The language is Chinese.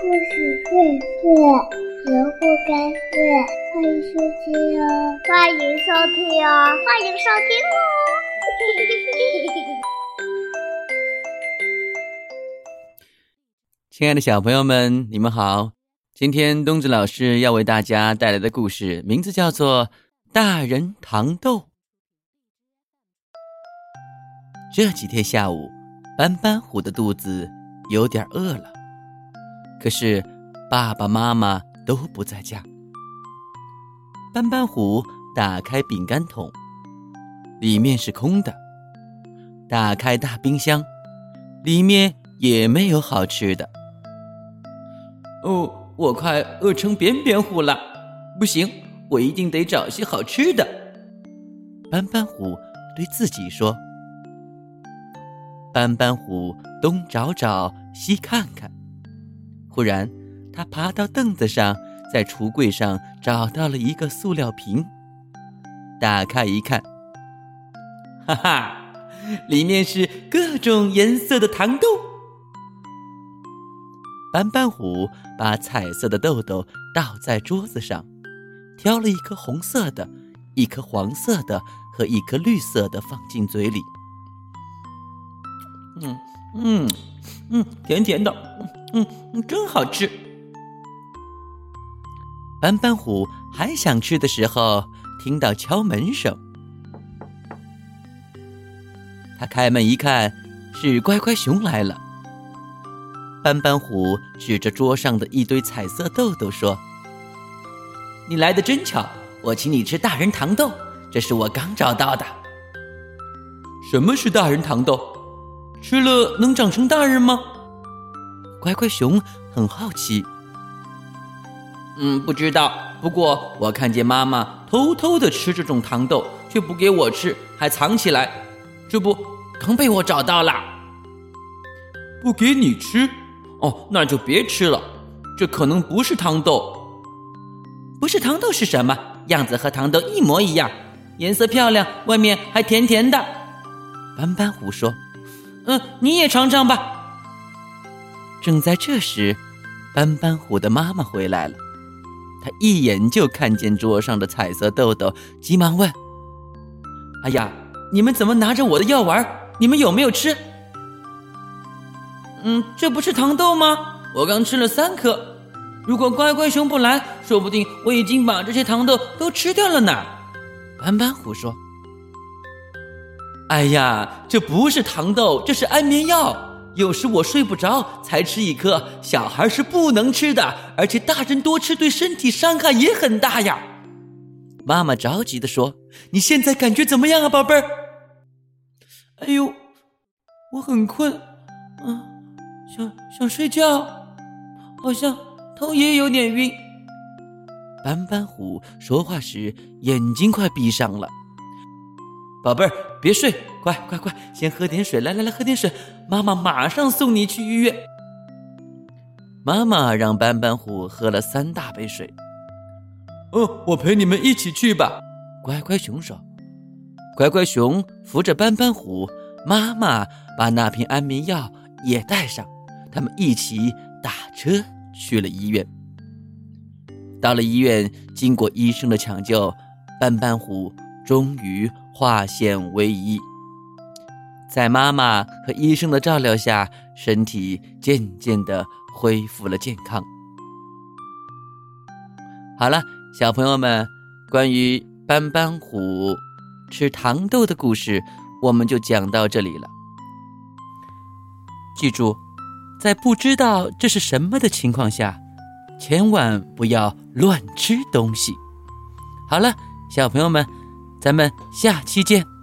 故事荟萃，萝卜开会，欢迎收听哦！欢迎收听哦！欢迎收听哦！亲爱的小朋友们，你们好！今天冬子老师要为大家带来的故事名字叫做《大人糖豆》。这几天下午，斑斑虎的肚子有点饿了，可是爸爸妈妈都不在家。斑斑虎打开饼干桶，里面是空的；打开大冰箱，里面也没有好吃的。哦，我快饿成扁扁虎了，不行，我一定得找些好吃的。斑斑虎对自己说。斑斑虎东找找，西看看，忽然，他爬到凳子上，在橱柜上找到了一个塑料瓶。打开一看，哈哈，里面是各种颜色的糖豆。斑斑虎把彩色的豆豆倒在桌子上，挑了一颗红色的，一颗黄色的和一颗绿色的放进嘴里。嗯嗯嗯，甜甜的，嗯，真好吃。斑斑虎还想吃的时候，听到敲门声。他开门一看，是乖乖熊来了。斑斑虎指着桌上的一堆彩色豆豆说：“你来的真巧，我请你吃大人糖豆，这是我刚找到的。”什么是大人糖豆？吃了能长成大人吗？乖乖熊很好奇。嗯，不知道。不过我看见妈妈偷偷的吃这种糖豆，却不给我吃，还藏起来。这不，刚被我找到了。不给你吃？哦，那就别吃了。这可能不是糖豆。不是糖豆是什么？样子和糖豆一模一样，颜色漂亮，外面还甜甜的。斑斑虎说。嗯，你也尝尝吧。正在这时，斑斑虎的妈妈回来了。她一眼就看见桌上的彩色豆豆，急忙问：“哎呀，你们怎么拿着我的药丸？你们有没有吃？”“嗯，这不是糖豆吗？我刚吃了三颗。如果乖乖熊不来，说不定我已经把这些糖豆都吃掉了呢。”斑斑虎说。哎呀，这不是糖豆，这是安眠药。有时我睡不着才吃一颗，小孩是不能吃的，而且大人多吃对身体伤害也很大呀。妈妈着急的说：“你现在感觉怎么样啊，宝贝儿？”哎呦，我很困，啊，想想睡觉，好像头也有点晕。斑斑虎说话时眼睛快闭上了。宝贝儿，别睡，快快快，先喝点水。来来来，喝点水，妈妈马上送你去医院。妈妈让斑斑虎喝了三大杯水。哦，我陪你们一起去吧。乖乖熊说。乖乖熊扶着斑斑虎，妈妈把那瓶安眠药也带上，他们一起打车去了医院。到了医院，经过医生的抢救，斑斑虎终于。化险为夷，在妈妈和医生的照料下，身体渐渐的恢复了健康。好了，小朋友们，关于斑斑虎吃糖豆的故事，我们就讲到这里了。记住，在不知道这是什么的情况下，千万不要乱吃东西。好了，小朋友们。咱们下期见。